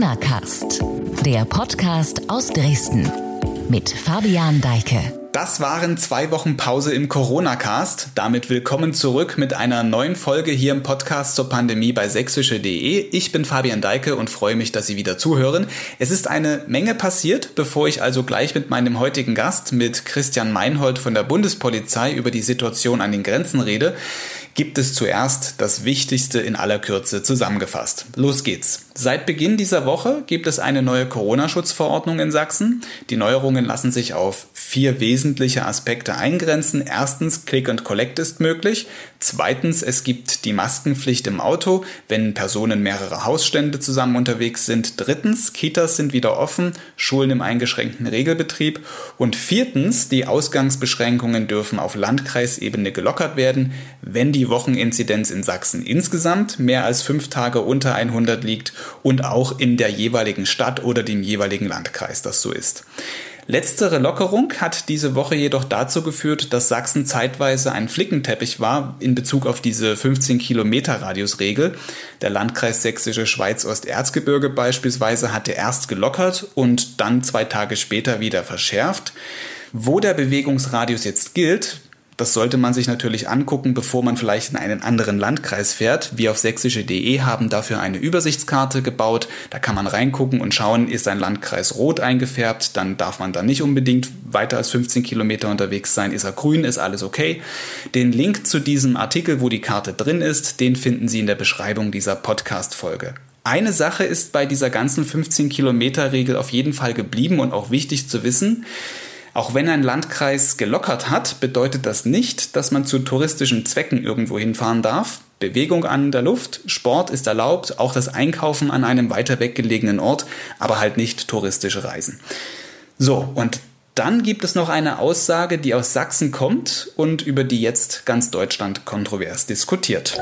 Corona Cast, der Podcast aus Dresden mit Fabian Deike. Das waren zwei Wochen Pause im Corona-Cast. Damit willkommen zurück mit einer neuen Folge hier im Podcast zur Pandemie bei sächsische.de. Ich bin Fabian Deike und freue mich, dass Sie wieder zuhören. Es ist eine Menge passiert, bevor ich also gleich mit meinem heutigen Gast, mit Christian Meinhold von der Bundespolizei über die Situation an den Grenzen rede gibt es zuerst das Wichtigste in aller Kürze zusammengefasst. Los geht's. Seit Beginn dieser Woche gibt es eine neue Corona-Schutzverordnung in Sachsen. Die Neuerungen lassen sich auf vier wesentliche Aspekte eingrenzen. Erstens, Click and Collect ist möglich. Zweitens, es gibt die Maskenpflicht im Auto, wenn Personen mehrere Hausstände zusammen unterwegs sind. Drittens, Kitas sind wieder offen, Schulen im eingeschränkten Regelbetrieb. Und viertens, die Ausgangsbeschränkungen dürfen auf Landkreisebene gelockert werden, wenn die Wocheninzidenz in Sachsen insgesamt mehr als fünf Tage unter 100 liegt und auch in der jeweiligen Stadt oder dem jeweiligen Landkreis das so ist. Letztere Lockerung hat diese Woche jedoch dazu geführt, dass Sachsen zeitweise ein Flickenteppich war in Bezug auf diese 15 Kilometer Radiusregel. Der Landkreis Sächsische Schweiz-Osterzgebirge beispielsweise hatte erst gelockert und dann zwei Tage später wieder verschärft. Wo der Bewegungsradius jetzt gilt, das sollte man sich natürlich angucken, bevor man vielleicht in einen anderen Landkreis fährt. Wir auf sächsische.de haben dafür eine Übersichtskarte gebaut. Da kann man reingucken und schauen, ist ein Landkreis rot eingefärbt, dann darf man da nicht unbedingt weiter als 15 Kilometer unterwegs sein. Ist er grün, ist alles okay. Den Link zu diesem Artikel, wo die Karte drin ist, den finden Sie in der Beschreibung dieser Podcast-Folge. Eine Sache ist bei dieser ganzen 15 Kilometer Regel auf jeden Fall geblieben und auch wichtig zu wissen. Auch wenn ein Landkreis gelockert hat, bedeutet das nicht, dass man zu touristischen Zwecken irgendwo hinfahren darf. Bewegung an der Luft, Sport ist erlaubt, auch das Einkaufen an einem weiter weggelegenen Ort, aber halt nicht touristische Reisen. So, und dann gibt es noch eine Aussage, die aus Sachsen kommt und über die jetzt ganz Deutschland kontrovers diskutiert.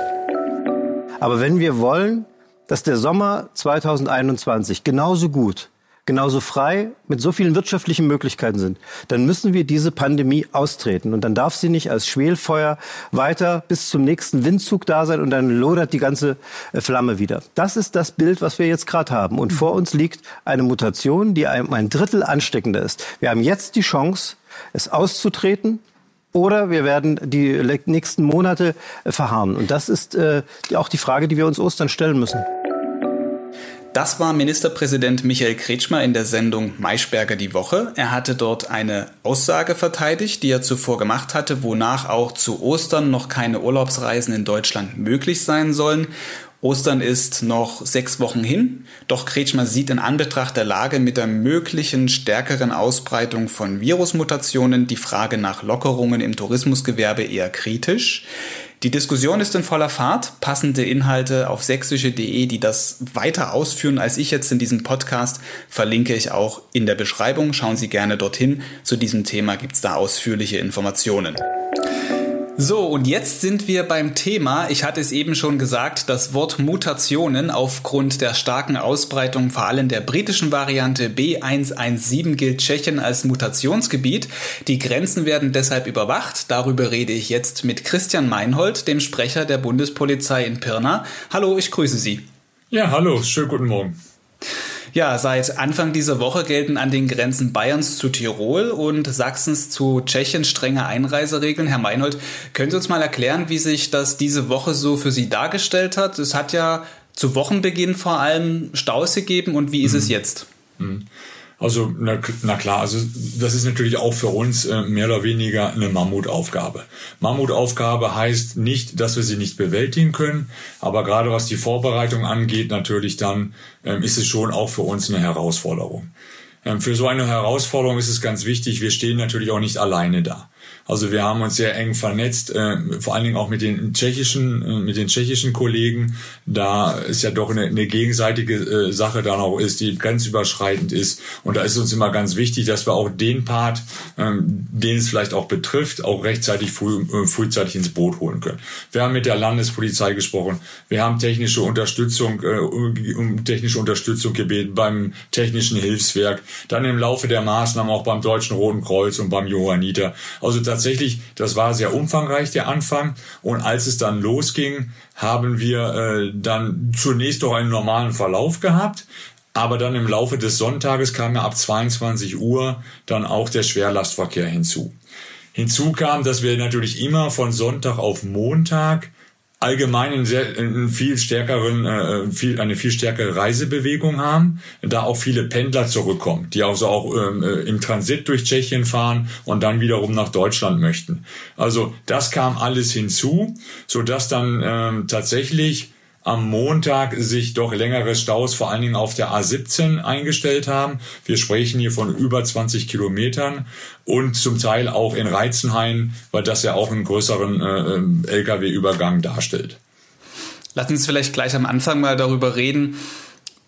Aber wenn wir wollen, dass der Sommer 2021 genauso gut genauso frei, mit so vielen wirtschaftlichen Möglichkeiten sind, dann müssen wir diese Pandemie austreten. Und dann darf sie nicht als Schwelfeuer weiter bis zum nächsten Windzug da sein und dann lodert die ganze äh, Flamme wieder. Das ist das Bild, was wir jetzt gerade haben. Und vor uns liegt eine Mutation, die um ein Drittel ansteckender ist. Wir haben jetzt die Chance, es auszutreten, oder wir werden die nächsten Monate äh, verharren. Und das ist äh, auch die Frage, die wir uns Ostern stellen müssen. Das war Ministerpräsident Michael Kretschmer in der Sendung Maischberger die Woche. Er hatte dort eine Aussage verteidigt, die er zuvor gemacht hatte, wonach auch zu Ostern noch keine Urlaubsreisen in Deutschland möglich sein sollen. Ostern ist noch sechs Wochen hin, doch Kretschmer sieht in Anbetracht der Lage mit der möglichen stärkeren Ausbreitung von Virusmutationen die Frage nach Lockerungen im Tourismusgewerbe eher kritisch. Die Diskussion ist in voller Fahrt. Passende Inhalte auf sächsische.de, die das weiter ausführen als ich jetzt in diesem Podcast, verlinke ich auch in der Beschreibung. Schauen Sie gerne dorthin. Zu diesem Thema gibt es da ausführliche Informationen. So, und jetzt sind wir beim Thema. Ich hatte es eben schon gesagt, das Wort Mutationen aufgrund der starken Ausbreitung vor allem der britischen Variante B117 gilt Tschechien als Mutationsgebiet. Die Grenzen werden deshalb überwacht. Darüber rede ich jetzt mit Christian Meinhold, dem Sprecher der Bundespolizei in Pirna. Hallo, ich grüße Sie. Ja, hallo, schönen guten Morgen. Ja, seit Anfang dieser Woche gelten an den Grenzen Bayerns zu Tirol und Sachsens zu Tschechien strenge Einreiseregeln. Herr Meinhold, können Sie uns mal erklären, wie sich das diese Woche so für Sie dargestellt hat? Es hat ja zu Wochenbeginn vor allem Staus gegeben und wie ist mhm. es jetzt? Mhm. Also na, na klar, also das ist natürlich auch für uns äh, mehr oder weniger eine Mammutaufgabe. Mammutaufgabe heißt nicht, dass wir sie nicht bewältigen können, aber gerade was die Vorbereitung angeht, natürlich dann ähm, ist es schon auch für uns eine Herausforderung. Ähm, für so eine Herausforderung ist es ganz wichtig, wir stehen natürlich auch nicht alleine da. Also wir haben uns sehr eng vernetzt, äh, vor allen Dingen auch mit den tschechischen, äh, mit den tschechischen Kollegen. Da ist ja doch eine, eine gegenseitige äh, Sache da noch ist, die grenzüberschreitend ist. Und da ist uns immer ganz wichtig, dass wir auch den Part, ähm, den es vielleicht auch betrifft, auch rechtzeitig früh, äh, frühzeitig ins Boot holen können. Wir haben mit der Landespolizei gesprochen. Wir haben technische Unterstützung, äh, um technische Unterstützung gebeten beim technischen Hilfswerk. Dann im Laufe der Maßnahmen auch beim Deutschen Roten Kreuz und beim Johanniter. Also tatsächlich, das war sehr umfangreich, der Anfang. Und als es dann losging, haben wir äh, dann zunächst doch einen normalen Verlauf gehabt. Aber dann im Laufe des Sonntages kam ja ab 22 Uhr dann auch der Schwerlastverkehr hinzu. Hinzu kam, dass wir natürlich immer von Sonntag auf Montag allgemein einen, sehr, einen viel stärkeren, äh, viel, eine viel stärkere Reisebewegung haben, da auch viele Pendler zurückkommen, die also auch ähm, äh, im Transit durch Tschechien fahren und dann wiederum nach Deutschland möchten. Also das kam alles hinzu, so dass dann ähm, tatsächlich am Montag sich doch längere Staus vor allen Dingen auf der A17 eingestellt haben. Wir sprechen hier von über 20 Kilometern und zum Teil auch in Reizenhain, weil das ja auch einen größeren äh, ähm, Lkw-Übergang darstellt. Lassen Sie uns vielleicht gleich am Anfang mal darüber reden,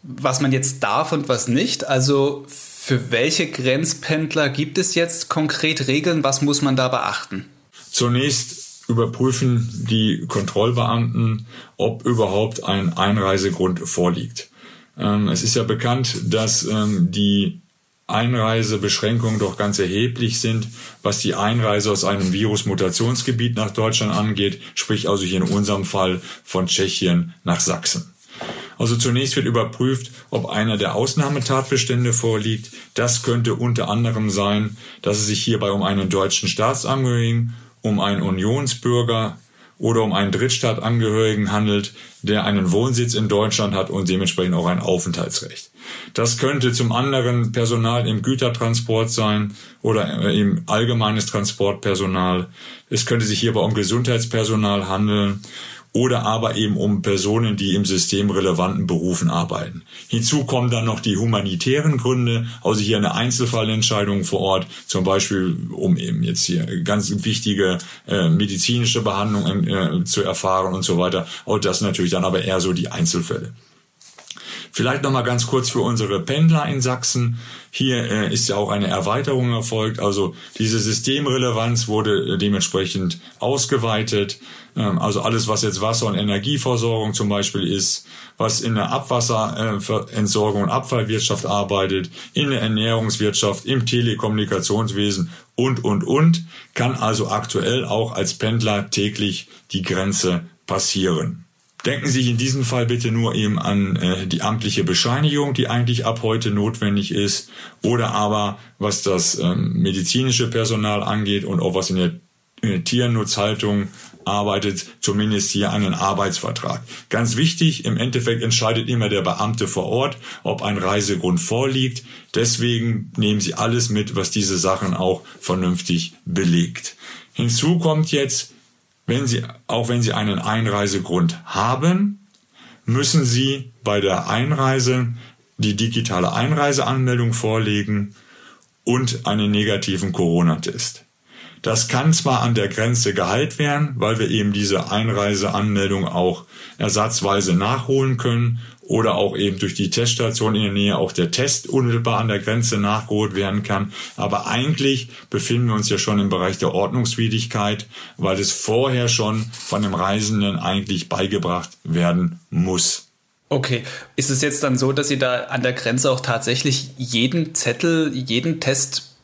was man jetzt darf und was nicht. Also für welche Grenzpendler gibt es jetzt konkret Regeln? Was muss man da beachten? Zunächst überprüfen die Kontrollbeamten, ob überhaupt ein Einreisegrund vorliegt. Ähm, es ist ja bekannt, dass ähm, die Einreisebeschränkungen doch ganz erheblich sind, was die Einreise aus einem Virusmutationsgebiet nach Deutschland angeht, sprich also hier in unserem Fall von Tschechien nach Sachsen. Also zunächst wird überprüft, ob einer der Ausnahmetatbestände vorliegt. Das könnte unter anderem sein, dass es sich hierbei um einen deutschen Staatsangehörigen um einen Unionsbürger oder um einen Drittstaatangehörigen handelt, der einen Wohnsitz in Deutschland hat und dementsprechend auch ein Aufenthaltsrecht. Das könnte zum anderen Personal im Gütertransport sein oder im allgemeines Transportpersonal. Es könnte sich hierbei um Gesundheitspersonal handeln oder aber eben um Personen, die im systemrelevanten Berufen arbeiten. Hinzu kommen dann noch die humanitären Gründe, also hier eine Einzelfallentscheidung vor Ort, zum Beispiel um eben jetzt hier ganz wichtige äh, medizinische Behandlung äh, zu erfahren und so weiter. Und das natürlich dann aber eher so die Einzelfälle. Vielleicht noch mal ganz kurz für unsere Pendler in Sachsen. Hier äh, ist ja auch eine Erweiterung erfolgt. Also diese Systemrelevanz wurde äh, dementsprechend ausgeweitet. Ähm, also alles, was jetzt Wasser- und Energieversorgung zum Beispiel ist, was in der Abwasserentsorgung und Abfallwirtschaft arbeitet, in der Ernährungswirtschaft, im Telekommunikationswesen und, und, und, kann also aktuell auch als Pendler täglich die Grenze passieren. Denken Sie in diesem Fall bitte nur eben an äh, die amtliche Bescheinigung, die eigentlich ab heute notwendig ist, oder aber was das ähm, medizinische Personal angeht und auch was in der, in der Tiernutzhaltung arbeitet, zumindest hier einen Arbeitsvertrag. Ganz wichtig, im Endeffekt entscheidet immer der Beamte vor Ort, ob ein Reisegrund vorliegt. Deswegen nehmen Sie alles mit, was diese Sachen auch vernünftig belegt. Hinzu kommt jetzt, wenn Sie, auch wenn Sie einen Einreisegrund haben, müssen Sie bei der Einreise die digitale Einreiseanmeldung vorlegen und einen negativen Corona-Test. Das kann zwar an der Grenze geheilt werden, weil wir eben diese Einreiseanmeldung auch ersatzweise nachholen können oder auch eben durch die Teststation in der Nähe auch der Test unmittelbar an der Grenze nachgeholt werden kann. Aber eigentlich befinden wir uns ja schon im Bereich der Ordnungswidrigkeit, weil es vorher schon von dem Reisenden eigentlich beigebracht werden muss. Okay, ist es jetzt dann so, dass Sie da an der Grenze auch tatsächlich jeden Zettel, jeden Test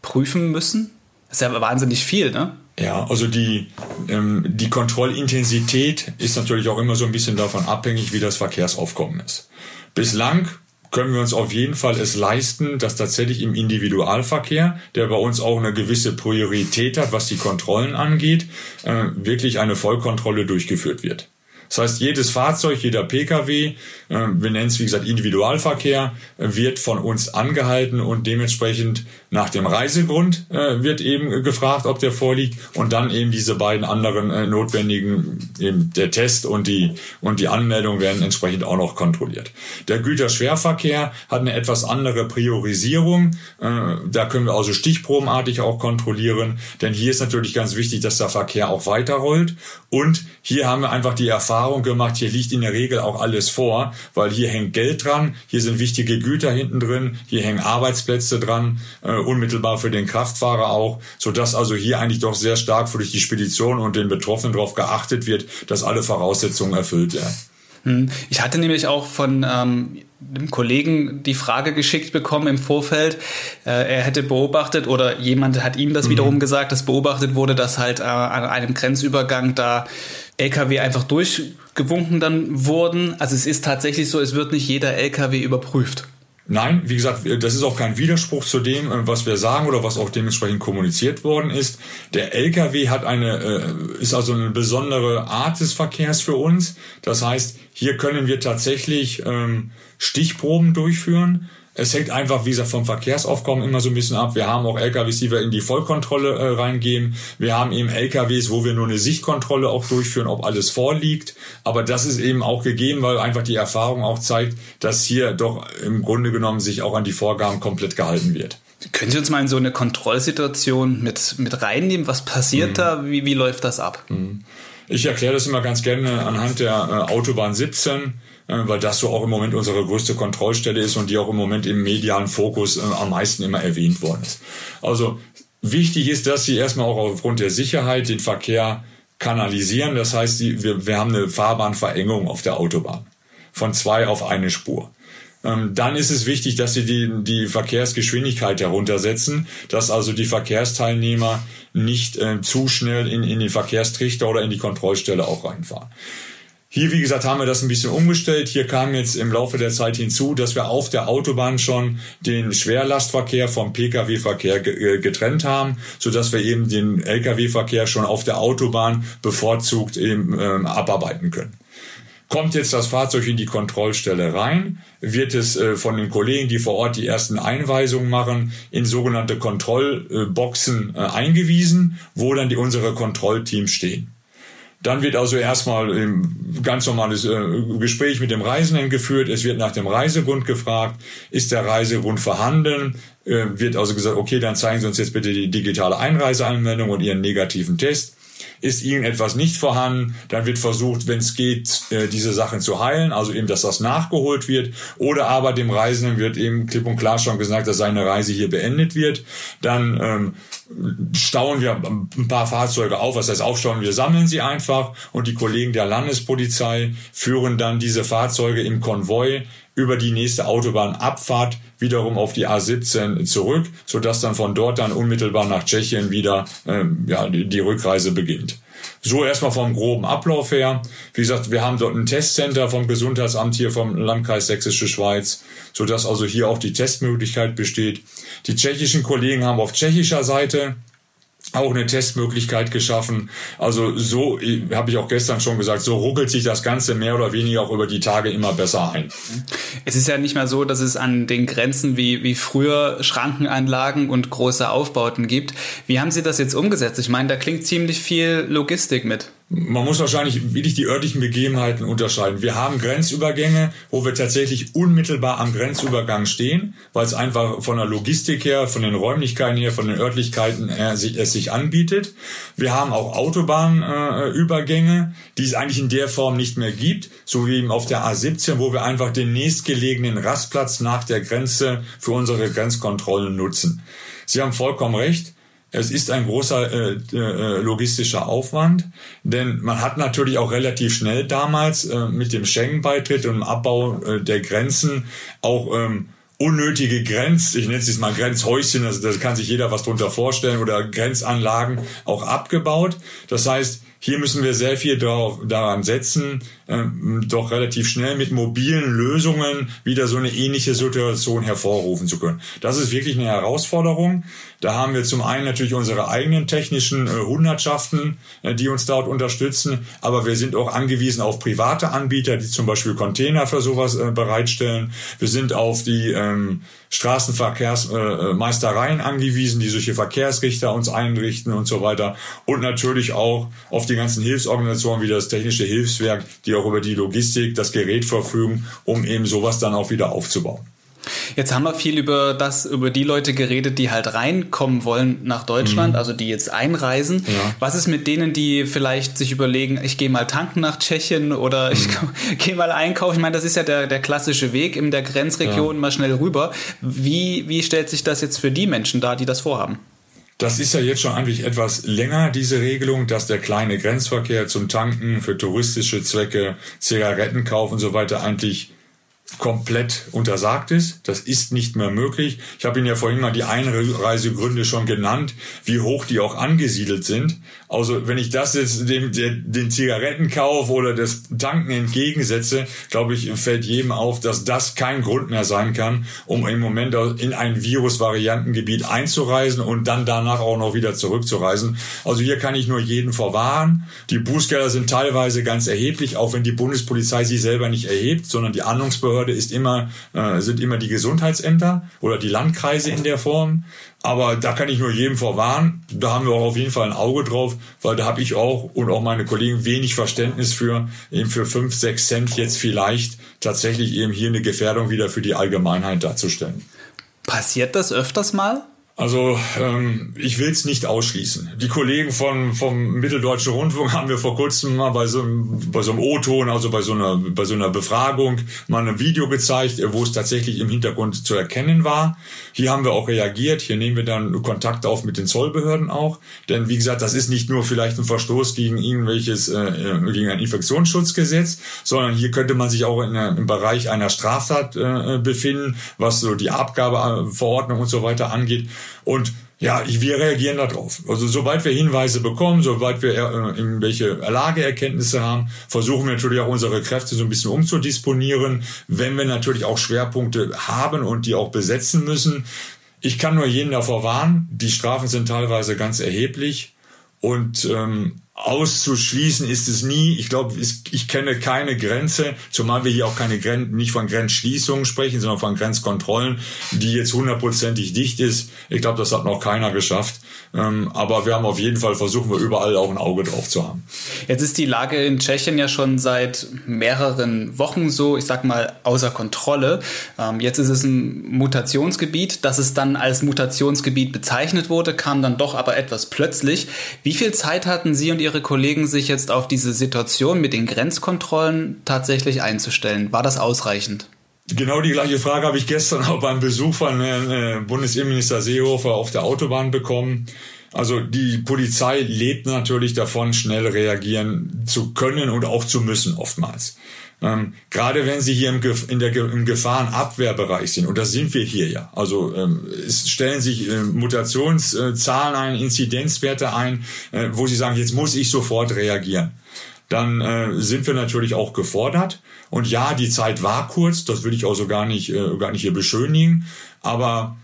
prüfen müssen? Das ist ja wahnsinnig viel, ne? Ja, also die, ähm, die Kontrollintensität ist natürlich auch immer so ein bisschen davon abhängig, wie das Verkehrsaufkommen ist. Bislang können wir uns auf jeden Fall es leisten, dass tatsächlich im Individualverkehr, der bei uns auch eine gewisse Priorität hat, was die Kontrollen angeht, äh, wirklich eine Vollkontrolle durchgeführt wird. Das heißt, jedes Fahrzeug, jeder Pkw, äh, wir nennen es wie gesagt Individualverkehr, äh, wird von uns angehalten und dementsprechend nach dem Reisegrund äh, wird eben gefragt, ob der vorliegt und dann eben diese beiden anderen notwendigen, eben der Test und die, und die Anmeldung werden entsprechend auch noch kontrolliert. Der Güterschwerverkehr hat eine etwas andere Priorisierung. Da können wir also stichprobenartig auch kontrollieren, denn hier ist natürlich ganz wichtig, dass der Verkehr auch weiterrollt und hier haben wir einfach die Erfahrung, Erfahrung gemacht, hier liegt in der Regel auch alles vor, weil hier hängt Geld dran, hier sind wichtige Güter hinten drin, hier hängen Arbeitsplätze dran, äh, unmittelbar für den Kraftfahrer auch, sodass also hier eigentlich doch sehr stark durch die Spedition und den Betroffenen darauf geachtet wird, dass alle Voraussetzungen erfüllt werden. Hm. Ich hatte nämlich auch von ähm, einem Kollegen die Frage geschickt bekommen im Vorfeld. Äh, er hätte beobachtet oder jemand hat ihm das mhm. wiederum gesagt, dass beobachtet wurde, dass halt äh, an einem Grenzübergang da LKW einfach durchgewunken dann wurden. Also es ist tatsächlich so, es wird nicht jeder LKW überprüft. Nein, wie gesagt, das ist auch kein Widerspruch zu dem, äh, was wir sagen oder was auch dementsprechend kommuniziert worden ist. Der LKW hat eine, äh, ist also eine besondere Art des Verkehrs für uns. Das heißt, hier können wir tatsächlich ähm, Stichproben durchführen. Es hängt einfach, wie gesagt, vom Verkehrsaufkommen immer so ein bisschen ab. Wir haben auch LKWs, die wir in die Vollkontrolle äh, reingeben. Wir haben eben LKWs, wo wir nur eine Sichtkontrolle auch durchführen, ob alles vorliegt. Aber das ist eben auch gegeben, weil einfach die Erfahrung auch zeigt, dass hier doch im Grunde genommen sich auch an die Vorgaben komplett gehalten wird. Können Sie uns mal in so eine Kontrollsituation mit, mit reinnehmen? Was passiert mhm. da? Wie, wie läuft das ab? Mhm. Ich erkläre das immer ganz gerne anhand der äh, Autobahn 17 äh, weil das so auch im Moment unsere größte Kontrollstelle ist und die auch im Moment im medialen Fokus äh, am meisten immer erwähnt worden ist. Also wichtig ist, dass sie erstmal auch aufgrund der Sicherheit den Verkehr kanalisieren. Das heißt, wir, wir haben eine Fahrbahnverengung auf der Autobahn von zwei auf eine Spur. Ähm, dann ist es wichtig, dass sie die, die Verkehrsgeschwindigkeit heruntersetzen, dass also die Verkehrsteilnehmer nicht äh, zu schnell in, in die Verkehrstrichter oder in die Kontrollstelle auch reinfahren. Hier, wie gesagt, haben wir das ein bisschen umgestellt. Hier kam jetzt im Laufe der Zeit hinzu, dass wir auf der Autobahn schon den Schwerlastverkehr vom Pkw-Verkehr äh, getrennt haben, so dass wir eben den Lkw-Verkehr schon auf der Autobahn bevorzugt eben, ähm, abarbeiten können. Kommt jetzt das Fahrzeug in die Kontrollstelle rein, wird es äh, von den Kollegen, die vor Ort die ersten Einweisungen machen, in sogenannte Kontrollboxen äh, eingewiesen, wo dann die, unsere Kontrollteams stehen. Dann wird also erstmal ein ganz normales äh, Gespräch mit dem Reisenden geführt. Es wird nach dem Reisegrund gefragt. Ist der Reisegrund vorhanden? Äh, wird also gesagt, okay, dann zeigen Sie uns jetzt bitte die digitale Einreiseanmeldung und Ihren negativen Test. Ist irgendetwas nicht vorhanden, dann wird versucht, wenn es geht, äh, diese Sachen zu heilen, also eben, dass das nachgeholt wird. Oder aber dem Reisenden wird eben klipp und klar schon gesagt, dass seine Reise hier beendet wird. Dann ähm, stauen wir ein paar Fahrzeuge auf. Was heißt aufstauen? Wir sammeln sie einfach und die Kollegen der Landespolizei führen dann diese Fahrzeuge im Konvoi über die nächste Autobahnabfahrt wiederum auf die A17 zurück, sodass dann von dort dann unmittelbar nach Tschechien wieder ähm, ja, die, die Rückreise beginnt. So erstmal vom groben Ablauf her. Wie gesagt, wir haben dort ein Testcenter vom Gesundheitsamt hier vom Landkreis Sächsische Schweiz, sodass also hier auch die Testmöglichkeit besteht. Die tschechischen Kollegen haben auf tschechischer Seite auch eine Testmöglichkeit geschaffen. Also so habe ich auch gestern schon gesagt, so ruckelt sich das Ganze mehr oder weniger auch über die Tage immer besser ein. Es ist ja nicht mehr so, dass es an den Grenzen wie, wie früher Schrankenanlagen und große Aufbauten gibt. Wie haben Sie das jetzt umgesetzt? Ich meine, da klingt ziemlich viel Logistik mit. Man muss wahrscheinlich wirklich die örtlichen Begebenheiten unterscheiden. Wir haben Grenzübergänge, wo wir tatsächlich unmittelbar am Grenzübergang stehen, weil es einfach von der Logistik her, von den Räumlichkeiten her, von den Örtlichkeiten her es sich anbietet. Wir haben auch Autobahnübergänge, die es eigentlich in der Form nicht mehr gibt, so wie eben auf der A17, wo wir einfach den nächstgelegenen Rastplatz nach der Grenze für unsere Grenzkontrollen nutzen. Sie haben vollkommen recht. Es ist ein großer äh, äh, logistischer Aufwand, denn man hat natürlich auch relativ schnell damals äh, mit dem Schengen-Beitritt und dem Abbau äh, der Grenzen auch ähm, unnötige Grenz, ich nenne es jetzt mal Grenzhäuschen, also da kann sich jeder was drunter vorstellen, oder Grenzanlagen auch abgebaut. Das heißt, hier müssen wir sehr viel darauf, daran setzen, ähm, doch relativ schnell mit mobilen Lösungen wieder so eine ähnliche Situation hervorrufen zu können. Das ist wirklich eine Herausforderung. Da haben wir zum einen natürlich unsere eigenen technischen äh, Hundertschaften, äh, die uns dort unterstützen, aber wir sind auch angewiesen auf private Anbieter, die zum Beispiel Container für sowas äh, bereitstellen. Wir sind auf die ähm, Straßenverkehrsmeistereien angewiesen, die solche Verkehrsrichter uns einrichten und so weiter. Und natürlich auch auf die ganzen Hilfsorganisationen wie das Technische Hilfswerk, die auch über die Logistik, das Gerät verfügen, um eben sowas dann auch wieder aufzubauen. Jetzt haben wir viel über das, über die Leute geredet, die halt reinkommen wollen nach Deutschland, mhm. also die jetzt einreisen. Ja. Was ist mit denen, die vielleicht sich überlegen, ich gehe mal tanken nach Tschechien oder ich mhm. gehe mal einkaufen? Ich meine, das ist ja der, der klassische Weg in der Grenzregion ja. mal schnell rüber. Wie, wie stellt sich das jetzt für die Menschen dar, die das vorhaben? Das ist ja jetzt schon eigentlich etwas länger, diese Regelung, dass der kleine Grenzverkehr zum Tanken für touristische Zwecke, Zigarettenkauf und so weiter eigentlich komplett untersagt ist. Das ist nicht mehr möglich. Ich habe Ihnen ja vorhin mal die Einreisegründe schon genannt, wie hoch die auch angesiedelt sind. Also wenn ich das jetzt dem, den Zigarettenkauf oder das Tanken entgegensetze, glaube ich, fällt jedem auf, dass das kein Grund mehr sein kann, um im Moment in ein Virusvariantengebiet einzureisen und dann danach auch noch wieder zurückzureisen. Also hier kann ich nur jeden vorwarnen. Die Bußgelder sind teilweise ganz erheblich, auch wenn die Bundespolizei sie selber nicht erhebt, sondern die Ahndungsbehörde Behörde ist immer, äh, sind immer die Gesundheitsämter oder die Landkreise in der Form. Aber da kann ich nur jedem vorwarnen. Da haben wir auch auf jeden Fall ein Auge drauf, weil da habe ich auch und auch meine Kollegen wenig Verständnis für, eben für fünf, sechs Cent jetzt vielleicht tatsächlich eben hier eine Gefährdung wieder für die Allgemeinheit darzustellen. Passiert das öfters mal? Also ähm, ich will es nicht ausschließen. Die Kollegen von vom Mitteldeutschen Rundfunk haben wir vor kurzem mal bei so, bei so einem O-Ton, also bei so einer bei so einer Befragung, mal ein Video gezeigt, wo es tatsächlich im Hintergrund zu erkennen war. Hier haben wir auch reagiert. Hier nehmen wir dann Kontakt auf mit den Zollbehörden auch, denn wie gesagt, das ist nicht nur vielleicht ein Verstoß gegen irgendwelches äh, äh gegen ein Infektionsschutzgesetz, sondern hier könnte man sich auch in, äh, im Bereich einer Straftat äh, befinden, was so die Abgabeverordnung und so weiter angeht. Und ja, wir reagieren darauf. Also sobald wir Hinweise bekommen, sobald wir äh, irgendwelche Lageerkenntnisse haben, versuchen wir natürlich auch unsere Kräfte so ein bisschen umzudisponieren, wenn wir natürlich auch Schwerpunkte haben und die auch besetzen müssen. Ich kann nur jeden davor warnen, die Strafen sind teilweise ganz erheblich und ähm, auszuschließen ist es nie. Ich glaube, ich kenne keine Grenze, zumal wir hier auch keine Gren nicht von Grenzschließungen sprechen, sondern von Grenzkontrollen, die jetzt hundertprozentig dicht ist. Ich glaube, das hat noch keiner geschafft. Ähm, aber wir haben auf jeden Fall versuchen wir überall auch ein Auge drauf zu haben. Jetzt ist die Lage in Tschechien ja schon seit mehreren Wochen so, ich sag mal, außer Kontrolle. Ähm, jetzt ist es ein Mutationsgebiet. Dass es dann als Mutationsgebiet bezeichnet wurde, kam dann doch aber etwas plötzlich. Wie viel Zeit hatten Sie und Ihre Kollegen, sich jetzt auf diese Situation mit den Grenzkontrollen tatsächlich einzustellen? War das ausreichend? Genau die gleiche Frage habe ich gestern auch beim Besuch von äh, Bundesinnenminister Seehofer auf der Autobahn bekommen. Also die Polizei lebt natürlich davon, schnell reagieren zu können und auch zu müssen oftmals. Ähm, gerade wenn sie hier im, in der, im Gefahrenabwehrbereich sind, und das sind wir hier ja, also ähm, es stellen sich äh, Mutationszahlen ein, Inzidenzwerte ein, äh, wo sie sagen, jetzt muss ich sofort reagieren dann äh, sind wir natürlich auch gefordert. Und ja, die Zeit war kurz, das will ich auch so gar nicht, äh, gar nicht hier beschönigen, aber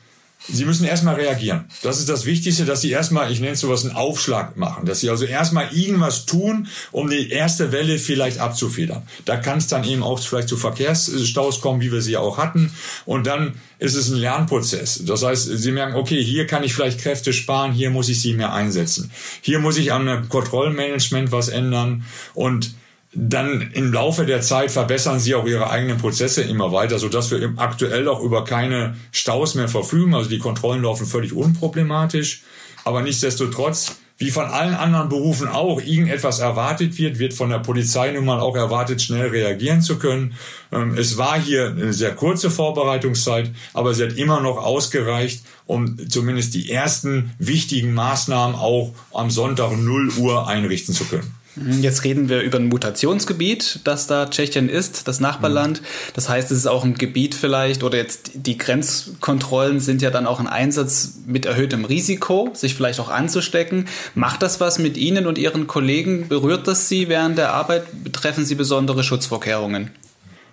Sie müssen erstmal reagieren. Das ist das Wichtigste, dass Sie erstmal, ich nenne es sowas, einen Aufschlag machen. Dass Sie also erstmal irgendwas tun, um die erste Welle vielleicht abzufedern. Da kann es dann eben auch vielleicht zu Verkehrsstaus kommen, wie wir sie auch hatten. Und dann ist es ein Lernprozess. Das heißt, Sie merken, okay, hier kann ich vielleicht Kräfte sparen, hier muss ich sie mehr einsetzen. Hier muss ich am Kontrollmanagement was ändern. Und dann im Laufe der Zeit verbessern sie auch ihre eigenen Prozesse immer weiter, so dass wir aktuell auch über keine Staus mehr verfügen. Also die Kontrollen laufen völlig unproblematisch. Aber nichtsdestotrotz, wie von allen anderen Berufen auch, irgendetwas erwartet wird, wird von der Polizei nun mal auch erwartet, schnell reagieren zu können. Ähm, es war hier eine sehr kurze Vorbereitungszeit, aber sie hat immer noch ausgereicht, um zumindest die ersten wichtigen Maßnahmen auch am Sonntag 0 Uhr einrichten zu können. Mhm, jetzt reden wir über ein Mutationsgebiet, das da Tschechien ist, das Nachbarland. Das heißt, es ist auch ein Gebiet vielleicht, oder jetzt die Grenzkontrollen sind ja dann auch ein Einsatz mit erhöhtem Risiko, sich vielleicht auch anzustecken. Macht das was mit Ihnen und Ihren Kollegen? Berührt das Sie während der Arbeit? Betreffen Sie besondere Schutzvorkehrungen?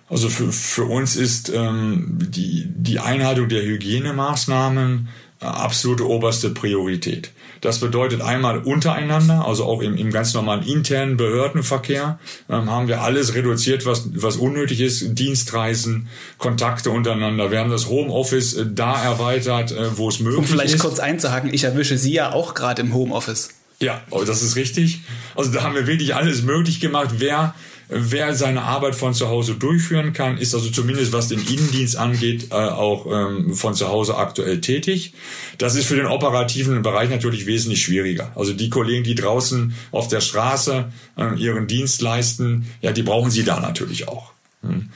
Also für, für uns ist ähm, die, die Einhaltung der Hygienemaßnahmen absolute oberste Priorität. Das bedeutet einmal untereinander, also auch im, im ganz normalen internen Behördenverkehr, ähm, haben wir alles reduziert, was, was unnötig ist. Dienstreisen, Kontakte untereinander. Wir haben das Homeoffice äh, da erweitert, äh, wo es möglich ist. Um vielleicht ist. kurz einzuhaken, ich erwische Sie ja auch gerade im Homeoffice. Ja, oh, das ist richtig. Also da haben wir wirklich alles möglich gemacht. Wer wer seine Arbeit von zu Hause durchführen kann, ist also zumindest was den Innendienst angeht, äh, auch ähm, von zu Hause aktuell tätig. Das ist für den operativen Bereich natürlich wesentlich schwieriger. Also die Kollegen, die draußen auf der Straße äh, ihren Dienst leisten, ja, die brauchen sie da natürlich auch. Hm.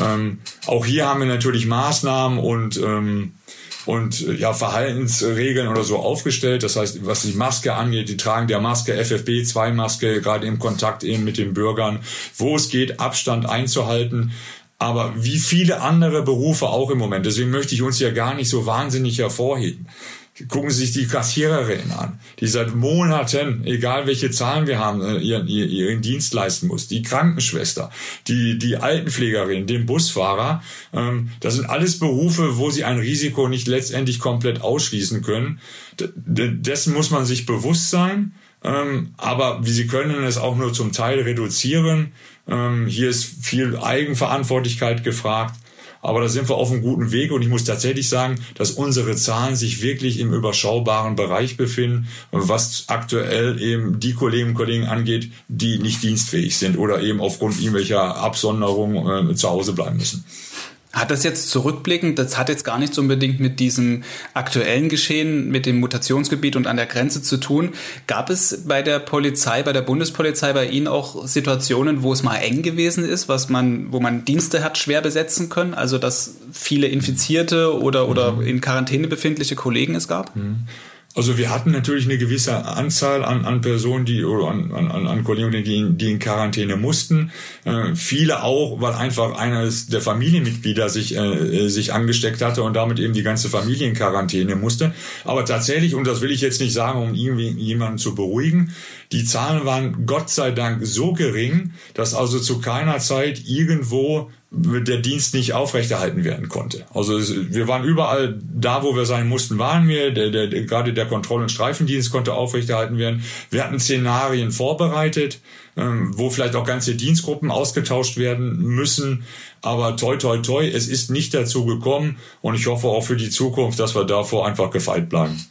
Ähm, auch hier haben wir natürlich Maßnahmen und ähm, und ja Verhaltensregeln oder so aufgestellt. Das heißt, was die Maske angeht, die Tragen der Maske, FFP2-Maske, gerade im Kontakt eben mit den Bürgern, wo es geht, Abstand einzuhalten. Aber wie viele andere Berufe auch im Moment. Deswegen möchte ich uns ja gar nicht so wahnsinnig hervorheben. Gucken Sie sich die Kassiererin an, die seit Monaten, egal welche Zahlen wir haben, äh, ihren, ihren Dienst leisten muss. Die Krankenschwester, die, die Altenpflegerin, den Busfahrer. Ähm, das sind alles Berufe, wo Sie ein Risiko nicht letztendlich komplett ausschließen können. Dessen muss man sich bewusst sein. Ähm, aber Sie können es auch nur zum Teil reduzieren. Ähm, hier ist viel Eigenverantwortlichkeit gefragt. Aber da sind wir auf einem guten Weg und ich muss tatsächlich sagen, dass unsere Zahlen sich wirklich im überschaubaren Bereich befinden, was aktuell eben die Kolleginnen und Kollegen angeht, die nicht dienstfähig sind oder eben aufgrund irgendwelcher Absonderung äh, zu Hause bleiben müssen. Hat das jetzt zurückblickend, das hat jetzt gar nichts unbedingt mit diesem aktuellen Geschehen, mit dem Mutationsgebiet und an der Grenze zu tun. Gab es bei der Polizei, bei der Bundespolizei bei Ihnen auch Situationen, wo es mal eng gewesen ist, was man, wo man Dienste hat schwer besetzen können? Also, dass viele Infizierte oder, oder mhm. in Quarantäne befindliche Kollegen es gab? Mhm. Also wir hatten natürlich eine gewisse Anzahl an, an Personen, die oder an, an, an Kollegen, die in, die in Quarantäne mussten. Äh, viele auch, weil einfach eines der Familienmitglieder sich äh, sich angesteckt hatte und damit eben die ganze Familie in Quarantäne musste. Aber tatsächlich, und das will ich jetzt nicht sagen, um irgendwie jemanden zu beruhigen, die Zahlen waren Gott sei Dank so gering, dass also zu keiner Zeit irgendwo der Dienst nicht aufrechterhalten werden konnte. Also wir waren überall da, wo wir sein mussten, waren wir. Der, der, der, gerade der Kontroll- und Streifendienst konnte aufrechterhalten werden. Wir hatten Szenarien vorbereitet, ähm, wo vielleicht auch ganze Dienstgruppen ausgetauscht werden müssen. Aber toi, toi, toi, es ist nicht dazu gekommen. Und ich hoffe auch für die Zukunft, dass wir davor einfach gefeit bleiben.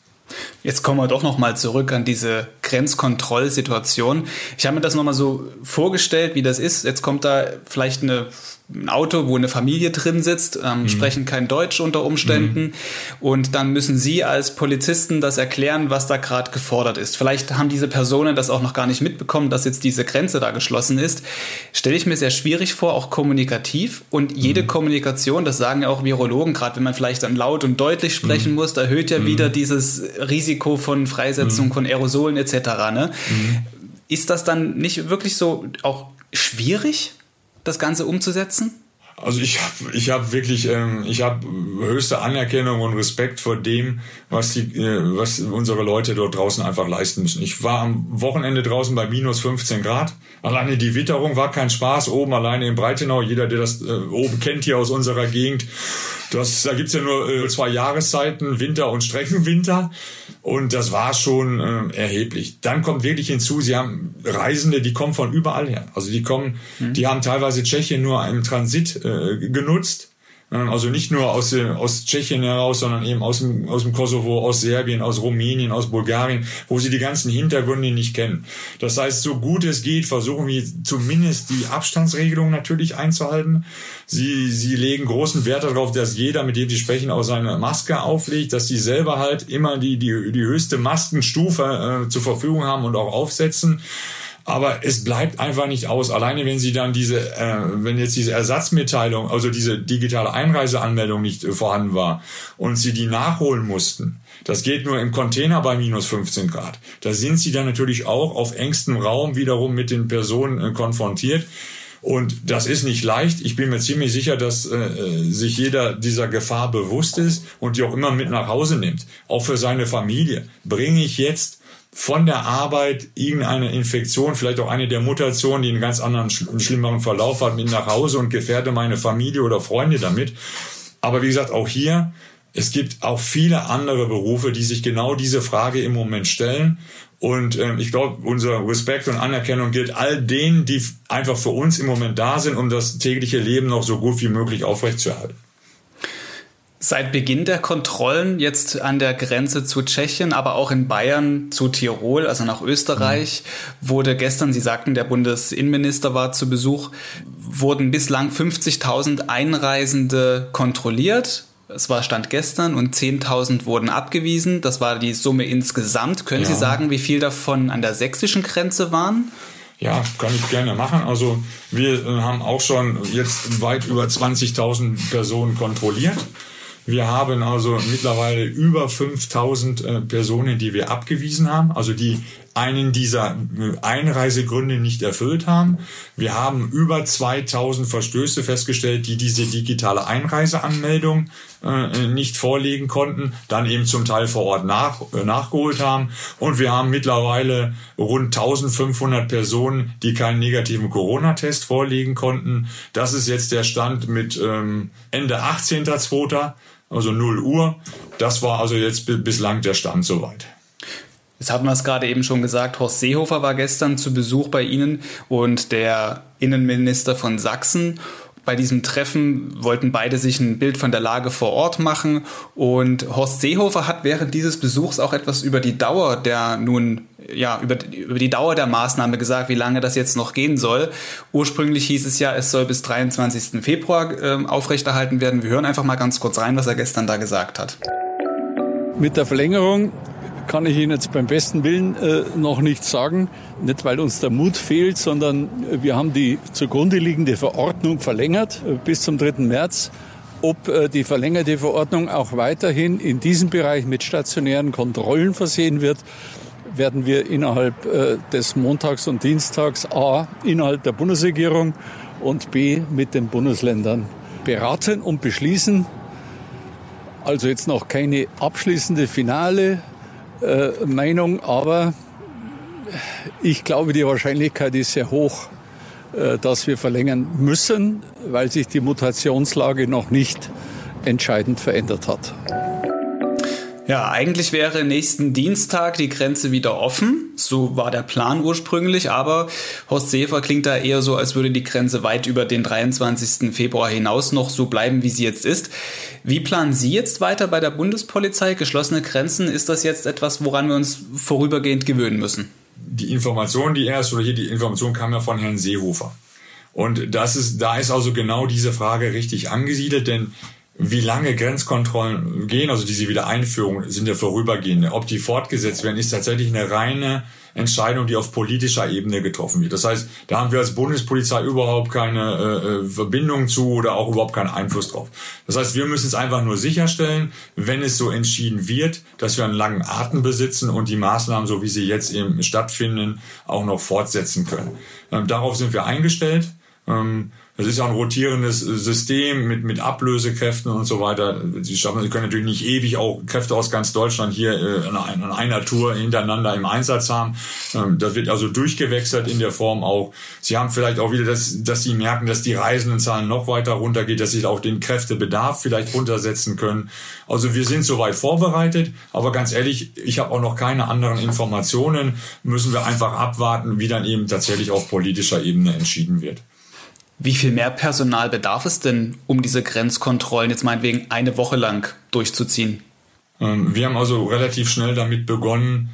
Jetzt kommen wir doch noch mal zurück an diese Grenzkontrollsituation. Ich habe mir das noch mal so vorgestellt, wie das ist. Jetzt kommt da vielleicht eine ein Auto, wo eine Familie drin sitzt, ähm, mhm. sprechen kein Deutsch unter Umständen mhm. und dann müssen Sie als Polizisten das erklären, was da gerade gefordert ist. Vielleicht haben diese Personen das auch noch gar nicht mitbekommen, dass jetzt diese Grenze da geschlossen ist. Stelle ich mir sehr schwierig vor, auch kommunikativ und jede mhm. Kommunikation, das sagen ja auch Virologen, gerade wenn man vielleicht dann laut und deutlich sprechen mhm. muss, erhöht ja mhm. wieder dieses Risiko von Freisetzung mhm. von Aerosolen etc. Ne? Ist das dann nicht wirklich so auch schwierig? Das Ganze umzusetzen? Also ich habe ich hab wirklich ähm, ich habe höchste Anerkennung und Respekt vor dem, was die äh, was unsere Leute dort draußen einfach leisten müssen. Ich war am Wochenende draußen bei minus 15 Grad. Alleine die Witterung war kein Spaß. Oben alleine in Breitenau, jeder, der das äh, oben kennt hier aus unserer Gegend, das, da gibt's ja nur äh, zwei Jahreszeiten, Winter und Streckenwinter. Und das war schon äh, erheblich. Dann kommt wirklich hinzu, sie haben Reisende, die kommen von überall her. Also die kommen, mhm. die haben teilweise Tschechien nur im Transit äh, genutzt also nicht nur aus, aus Tschechien heraus, sondern eben aus dem, aus dem Kosovo, aus Serbien, aus Rumänien, aus Bulgarien, wo sie die ganzen Hintergründe nicht kennen. Das heißt, so gut es geht, versuchen wir zumindest die Abstandsregelung natürlich einzuhalten. Sie, sie legen großen Wert darauf, dass jeder, mit dem sie sprechen, auch seine Maske auflegt, dass sie selber halt immer die, die, die höchste Maskenstufe äh, zur Verfügung haben und auch aufsetzen. Aber es bleibt einfach nicht aus. Alleine wenn Sie dann diese, äh, wenn jetzt diese Ersatzmitteilung, also diese digitale Einreiseanmeldung nicht äh, vorhanden war und Sie die nachholen mussten, das geht nur im Container bei minus 15 Grad. Da sind Sie dann natürlich auch auf engstem Raum wiederum mit den Personen äh, konfrontiert. Und das ist nicht leicht. Ich bin mir ziemlich sicher, dass äh, äh sich jeder dieser Gefahr bewusst ist und die auch immer mit nach Hause nimmt. Auch für seine Familie. Bringe ich jetzt von der Arbeit irgendeine Infektion, vielleicht auch eine der Mutationen, die einen ganz anderen, schlimmeren Verlauf hat, mit nach Hause und gefährde meine Familie oder Freunde damit. Aber wie gesagt, auch hier, es gibt auch viele andere Berufe, die sich genau diese Frage im Moment stellen. Und ähm, ich glaube, unser Respekt und Anerkennung gilt all denen, die einfach für uns im Moment da sind, um das tägliche Leben noch so gut wie möglich aufrechtzuerhalten. Seit Beginn der Kontrollen jetzt an der Grenze zu Tschechien, aber auch in Bayern zu Tirol, also nach Österreich, mhm. wurde gestern, Sie sagten, der Bundesinnenminister war zu Besuch, wurden bislang 50.000 Einreisende kontrolliert. Es war Stand gestern und 10.000 wurden abgewiesen. Das war die Summe insgesamt. Können ja. Sie sagen, wie viel davon an der sächsischen Grenze waren? Ja, kann ich gerne machen. Also wir haben auch schon jetzt weit über 20.000 Personen kontrolliert. Wir haben also mittlerweile über 5000 äh, Personen, die wir abgewiesen haben, also die einen dieser Einreisegründe nicht erfüllt haben. Wir haben über 2000 Verstöße festgestellt, die diese digitale Einreiseanmeldung äh, nicht vorlegen konnten, dann eben zum Teil vor Ort nach, äh, nachgeholt haben. Und wir haben mittlerweile rund 1500 Personen, die keinen negativen Corona-Test vorlegen konnten. Das ist jetzt der Stand mit ähm, Ende 18.02., also 0 Uhr. Das war also jetzt bislang der Stand soweit. Jetzt hatten wir es gerade eben schon gesagt, Horst Seehofer war gestern zu Besuch bei Ihnen und der Innenminister von Sachsen. Bei diesem Treffen wollten beide sich ein Bild von der Lage vor Ort machen und Horst Seehofer hat während dieses Besuchs auch etwas über die Dauer der nun ja über, über die Dauer der Maßnahme gesagt, wie lange das jetzt noch gehen soll. Ursprünglich hieß es ja, es soll bis 23. Februar äh, aufrechterhalten werden. Wir hören einfach mal ganz kurz rein, was er gestern da gesagt hat. Mit der Verlängerung kann ich Ihnen jetzt beim besten Willen äh, noch nichts sagen. Nicht, weil uns der Mut fehlt, sondern wir haben die zugrunde liegende Verordnung verlängert äh, bis zum 3. März. Ob äh, die verlängerte Verordnung auch weiterhin in diesem Bereich mit stationären Kontrollen versehen wird, werden wir innerhalb äh, des Montags und Dienstags A innerhalb der Bundesregierung und B mit den Bundesländern beraten und beschließen. Also jetzt noch keine abschließende finale äh, Meinung, aber ich glaube, die Wahrscheinlichkeit ist sehr hoch, äh, dass wir verlängern müssen, weil sich die Mutationslage noch nicht entscheidend verändert hat. Ja, eigentlich wäre nächsten Dienstag die Grenze wieder offen. So war der Plan ursprünglich, aber Horst Seefer klingt da eher so, als würde die Grenze weit über den 23. Februar hinaus noch so bleiben, wie sie jetzt ist. Wie planen Sie jetzt weiter bei der Bundespolizei? Geschlossene Grenzen, ist das jetzt etwas, woran wir uns vorübergehend gewöhnen müssen? Die Information, die erst, oder hier die Information kam ja von Herrn Seehofer. Und das ist, da ist also genau diese Frage richtig angesiedelt, denn wie lange Grenzkontrollen gehen, also diese Wiedereinführung, sind ja vorübergehende. Ob die fortgesetzt werden, ist tatsächlich eine reine Entscheidung, die auf politischer Ebene getroffen wird. Das heißt, da haben wir als Bundespolizei überhaupt keine äh, Verbindung zu oder auch überhaupt keinen Einfluss drauf. Das heißt, wir müssen es einfach nur sicherstellen, wenn es so entschieden wird, dass wir einen langen Atem besitzen und die Maßnahmen, so wie sie jetzt eben stattfinden, auch noch fortsetzen können. Ähm, darauf sind wir eingestellt. Ähm, das ist ja ein rotierendes System mit, mit Ablösekräften und so weiter. Sie schaffen, sie können natürlich nicht ewig auch Kräfte aus ganz Deutschland hier äh, an, einer Tour hintereinander im Einsatz haben. Ähm, das wird also durchgewechselt in der Form auch. Sie haben vielleicht auch wieder das, dass sie merken, dass die Reisendenzahlen noch weiter runtergeht, dass sie auch den Kräftebedarf vielleicht runtersetzen können. Also wir sind soweit vorbereitet, aber ganz ehrlich, ich habe auch noch keine anderen Informationen. Müssen wir einfach abwarten, wie dann eben tatsächlich auf politischer Ebene entschieden wird. Wie viel mehr Personal bedarf es denn, um diese Grenzkontrollen jetzt meinetwegen eine Woche lang durchzuziehen? Ähm, wir haben also relativ schnell damit begonnen,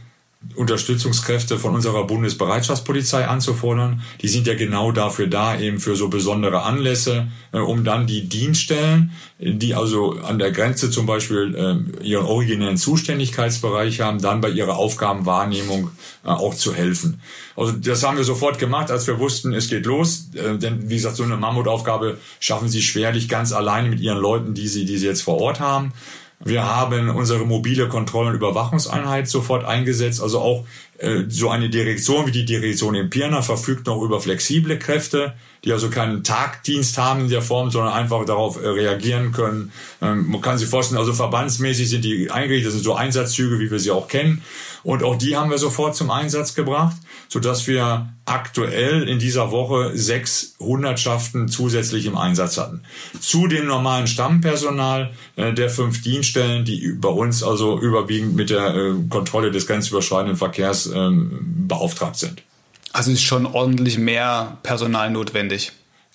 Unterstützungskräfte von unserer Bundesbereitschaftspolizei anzufordern. Die sind ja genau dafür da, eben für so besondere Anlässe, äh, um dann die Dienststellen, die also an der Grenze zum Beispiel äh, ihren originären Zuständigkeitsbereich haben, dann bei ihrer Aufgabenwahrnehmung äh, auch zu helfen. Also das haben wir sofort gemacht, als wir wussten, es geht los. Äh, denn wie gesagt, so eine Mammutaufgabe schaffen sie schwerlich ganz alleine mit ihren Leuten, die sie, die sie jetzt vor Ort haben. Wir haben unsere mobile Kontroll- und Überwachungseinheit sofort eingesetzt. Also auch äh, so eine Direktion wie die Direktion in Pirna verfügt noch über flexible Kräfte, die also keinen Tagdienst haben in der Form, sondern einfach darauf äh, reagieren können. Ähm, man kann sich vorstellen, also verbandsmäßig sind die eingerichtet, das sind so Einsatzzüge, wie wir sie auch kennen. Und auch die haben wir sofort zum Einsatz gebracht, so dass wir aktuell in dieser Woche sechs Hundertschaften zusätzlich im Einsatz hatten. Zu dem normalen Stammpersonal äh, der fünf Dienststellen, die bei uns also überwiegend mit der äh, Kontrolle des grenzüberschreitenden Verkehrs ähm, beauftragt sind. Also ist schon ordentlich mehr Personal notwendig.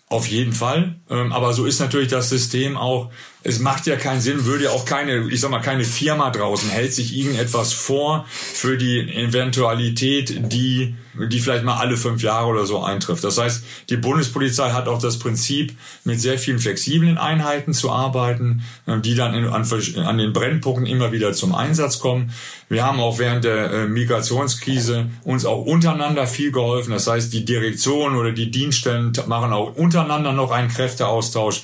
Auf jeden Fall. Ähm, aber so ist natürlich das System auch es macht ja keinen Sinn, würde ja auch keine, ich sag mal, keine Firma draußen hält sich irgendetwas vor für die Eventualität, die, die vielleicht mal alle fünf Jahre oder so eintrifft. Das heißt, die Bundespolizei hat auch das Prinzip, mit sehr vielen flexiblen Einheiten zu arbeiten, äh, die dann in, an, an den Brennpunkten immer wieder zum Einsatz kommen. Wir haben auch während der äh, Migrationskrise uns auch untereinander viel geholfen. Das heißt, die Direktion oder die Dienststellen machen auch untereinander noch einen Kräfteaustausch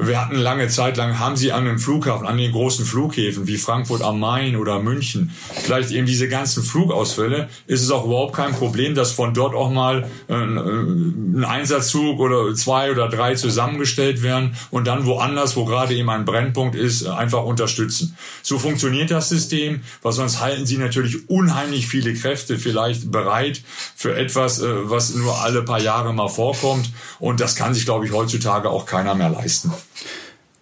wir hatten lange Zeit lang, haben sie an dem Flughafen, an den großen Flughäfen wie Frankfurt am Main oder München, vielleicht eben diese ganzen Flugausfälle, ist es auch überhaupt kein Problem, dass von dort auch mal äh, ein Einsatzzug oder zwei oder drei zusammengestellt werden und dann woanders, wo gerade eben ein Brennpunkt ist, einfach unterstützen. So funktioniert das System, weil sonst halten sie natürlich unheimlich viele Kräfte vielleicht bereit für etwas, äh, was nur alle paar Jahre mal vorkommt und das kann sich, glaube ich, heutzutage auch keiner mehr leisten.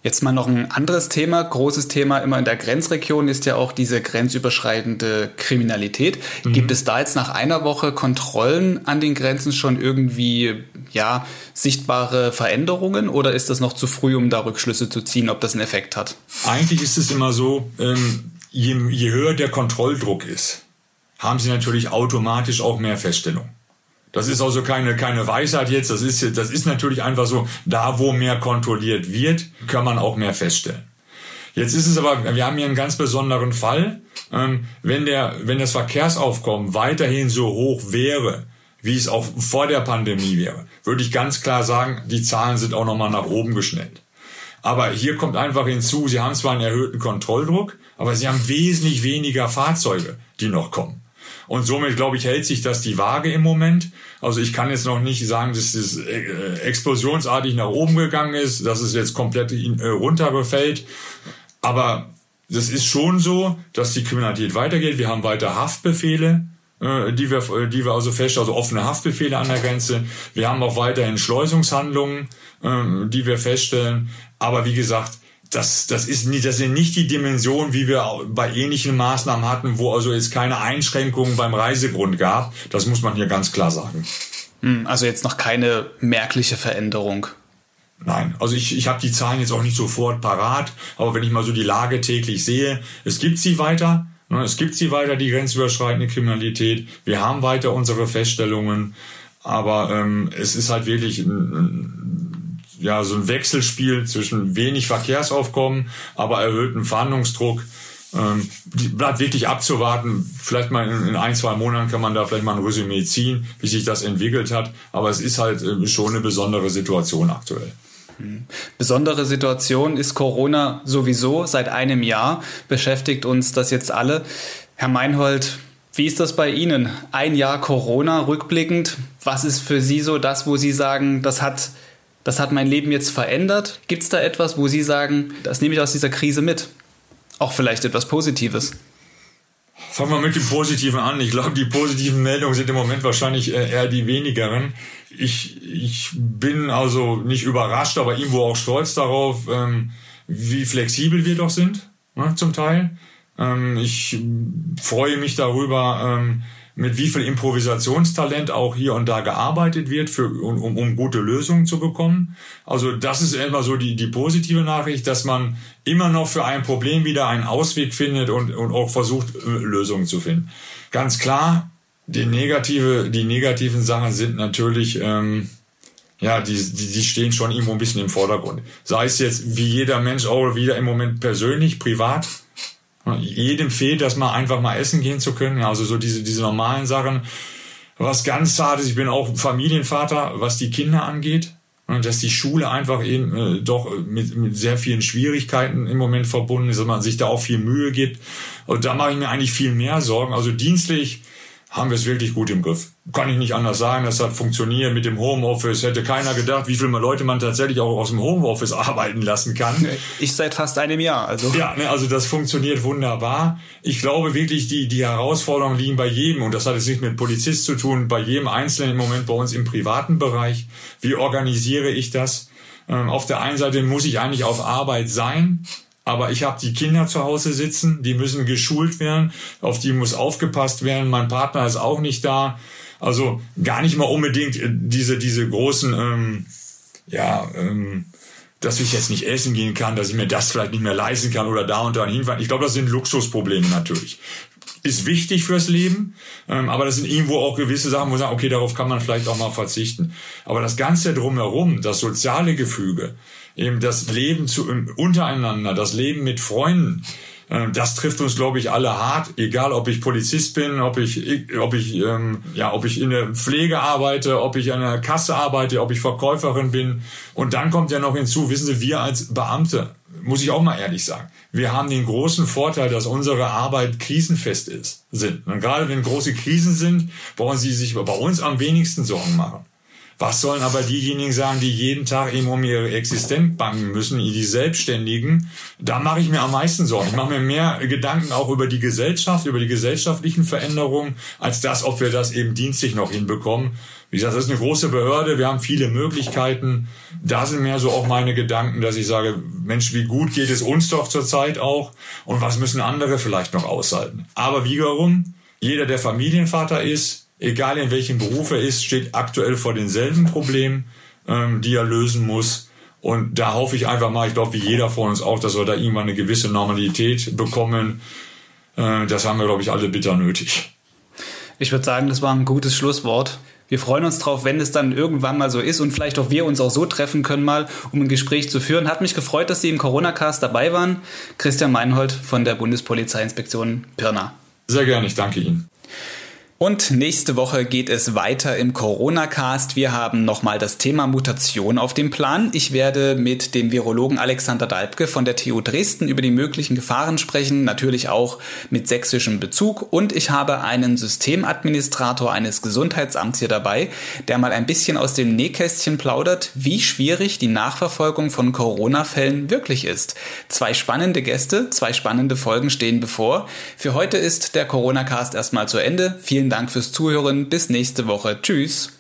Jetzt mal noch ein anderes Thema, großes Thema immer in der Grenzregion ist ja auch diese grenzüberschreitende Kriminalität. Mhm. Gibt es da jetzt nach einer Woche Kontrollen an den Grenzen schon irgendwie ja sichtbare Veränderungen oder ist das noch zu früh, um da Rückschlüsse zu ziehen, ob das einen Effekt hat? Eigentlich ist es immer so, ähm, je, je höher der Kontrolldruck ist, haben Sie natürlich automatisch auch mehr Feststellungen. Das ist also keine, keine Weisheit jetzt. Das ist, das ist natürlich einfach so, da wo mehr kontrolliert wird, kann man auch mehr feststellen. Jetzt ist es aber, wir haben hier einen ganz besonderen Fall. Ähm, wenn der, wenn das Verkehrsaufkommen weiterhin so hoch wäre, wie es auch vor der Pandemie wäre, würde ich ganz klar sagen, die Zahlen sind auch nochmal nach oben geschnellt. Aber hier kommt einfach hinzu, Sie haben zwar einen erhöhten Kontrolldruck, aber Sie haben wesentlich weniger Fahrzeuge, die noch kommen. Und somit, glaube ich, hält sich das die Waage im Moment. Also ich kann jetzt noch nicht sagen, dass es äh, explosionsartig nach oben gegangen ist, dass es jetzt komplett äh, runtergefällt. Aber das ist schon so, dass die Kriminalität weitergeht. Wir haben weiter Haftbefehle, äh, die wir, die wir also feststellen, also offene Haftbefehle an der Grenze. Wir haben auch weiterhin Schleusungshandlungen, die wir feststellen. Aber wie gesagt, das, das, ist nicht, das sind nicht die Dimensionen, wie wir bei ähnlichen Maßnahmen hatten, wo also jetzt keine Einschränkungen beim Reisegrund gab. Das muss man hier ganz klar sagen. Hm, also jetzt noch keine merkliche Veränderung. Nein, also ich, ich habe die Zahlen jetzt auch nicht sofort parat, aber wenn ich mal so die Lage täglich sehe, es gibt sie weiter, ne, es gibt sie weiter, die grenzüberschreitende Kriminalität, wir haben weiter unsere Feststellungen, aber ähm, es ist halt wirklich ein, ja, so ein Wechselspiel zwischen wenig Verkehrsaufkommen, aber erhöhtem Fahndungsdruck. Ähm, bleibt wirklich abzuwarten. Vielleicht mal in, in, ein, zwei Monaten kann man da vielleicht mal ein Resümee ziehen, wie sich das entwickelt hat. Aber es ist halt äh, schon eine besondere Situation aktuell. Hm. Besondere Situation ist Corona sowieso. Seit einem Jahr beschäftigt uns das jetzt alle. Herr Meinhold, wie ist das bei Ihnen? Ein Jahr Corona rückblickend. Was ist für Sie so das, wo Sie sagen, das hat das hat mein Leben jetzt verändert. Gibt es da etwas, wo Sie sagen, das nehme ich aus dieser Krise mit? Auch vielleicht etwas Positives? Fangen wir mit dem Positiven an. Ich glaube, die positiven Meldungen sind im Moment wahrscheinlich äh, eher die wenigeren. Ich, ich bin also nicht überrascht, aber irgendwo auch stolz darauf, ähm, wie flexibel wir doch sind, ne, zum Teil. Ähm, ich freue mich darüber, ähm, mit wie viel Improvisationstalent auch hier und da gearbeitet wird, für, um, um, gute Lösungen zu bekommen. Also das ist immer so die, die positive Nachricht, dass man immer noch für ein Problem wieder einen Ausweg findet und, und auch versucht, äh, Lösungen zu finden. Ganz klar, die, negative, die negativen Sachen sind natürlich... Ähm, ja, die, die, die stehen schon irgendwo ein bisschen im Vordergrund. Sei es jetzt wie jeder Mensch auch wieder im Moment persönlich, privat, jedem fehlt das mal einfach mal essen gehen zu können. Also so diese, diese normalen Sachen. Was ganz zart ist, ich bin auch Familienvater, was die Kinder angeht. Dass die Schule einfach eben äh, doch mit, mit sehr vielen Schwierigkeiten im Moment verbunden ist, dass man sich da auch viel Mühe gibt. Und da mache ich mir eigentlich viel mehr Sorgen. Also dienstlich haben wir es wirklich gut im Griff. Kann ich nicht anders sagen. Das hat funktioniert mit dem Homeoffice. Hätte keiner gedacht, wie viele Leute man tatsächlich auch aus dem Homeoffice arbeiten lassen kann. Ich seit fast einem Jahr. Also. Ja, ne, also das funktioniert wunderbar. Ich glaube wirklich, die, die Herausforderungen liegen bei jedem, und das hat jetzt nicht mit Polizist zu tun, bei jedem Einzelnen im Moment bei uns im privaten Bereich. Wie organisiere ich das? Ähm, auf der einen Seite muss ich eigentlich auf Arbeit sein aber ich habe die Kinder zu Hause sitzen, die müssen geschult werden, auf die muss aufgepasst werden, mein Partner ist auch nicht da. Also gar nicht mal unbedingt äh, diese, diese großen, ähm, ja, ähm, dass ich jetzt nicht essen gehen kann, dass ich mir das vielleicht nicht mehr leisten kann oder da und da hinfahren. Ich glaube, das sind Luxusprobleme natürlich. Ist wichtig fürs Leben, ähm, aber das sind irgendwo auch gewisse Sachen, wo man sagt, okay, darauf kann man vielleicht auch mal verzichten. Aber das Ganze drumherum, das soziale Gefüge, eben das Leben zu, untereinander, das Leben mit Freunden, Ähm, das trifft uns, glaube ich, alle hart, egal ob ich Polizist bin, ob ich, ob ich, ähm, ja, ob ich in der Pflege arbeite, ob ich an der Kasse arbeite, ob ich Verkäuferin bin. Und dann kommt ja noch hinzu, wissen Sie, wir als Beamte, muss ich auch mal ehrlich sagen, wir haben den großen Vorteil, dass unsere Arbeit krisenfest ist, sind. Und gerade wenn große Krisen sind, brauchen Sie sich bei uns am wenigsten Sorgen machen. Was sollen aber diejenigen sagen, die jeden Tag eben um ihre Existenz bangen müssen, die Selbstständigen? Da mache ich mir am meisten Sorgen. Ich mache mir mehr Gedanken auch über die Gesellschaft, über die gesellschaftlichen Veränderungen, als das, ob wir das eben dienstlich noch hinbekommen. Wie gesagt, das ist eine große Behörde, wir haben viele Möglichkeiten. Da sind mehr so auch meine Gedanken, dass ich sage, Mensch, wie gut geht es uns doch zurzeit auch und was müssen andere vielleicht noch aushalten. Aber wiederum, jeder, der Familienvater ist, egal in welchem Beruf er ist, steht aktuell vor denselben Problemen, ähm, die er lösen muss. Und da hoffe ich einfach mal, ich glaube, wie jeder von uns auch, dass wir da irgendwann eine gewisse Normalität bekommen. Äh, das haben wir, glaube ich, alle bitter nötig. Ich würde sagen, das war ein gutes Schlusswort. Wir freuen uns drauf, wenn es dann irgendwann mal so ist und vielleicht auch wir uns auch so treffen können mal, um ein Gespräch zu führen. Hat mich gefreut, dass Sie im Corona-Cast dabei waren. Christian Meinhold von der Bundespolizeiinspektion Pirna. Sehr gerne, ich danke Ihnen. Und nächste Woche geht es weiter im Corona-Cast. Wir haben nochmal das Thema Mutation auf dem Plan. Ich werde mit dem Virologen Alexander Dalbke von der TU Dresden über die möglichen Gefahren sprechen, natürlich auch mit sächsischem Bezug. Und ich habe einen Systemadministrator eines Gesundheitsamts hier dabei, der mal ein bisschen aus dem Nähkästchen plaudert, wie schwierig die Nachverfolgung von Corona-Fällen wirklich ist. Zwei spannende Gäste, zwei spannende Folgen stehen bevor. Für heute ist der Corona-Cast erstmal zu Ende. Vielen Vielen Dank fürs Zuhören. Bis nächste Woche. Tschüss.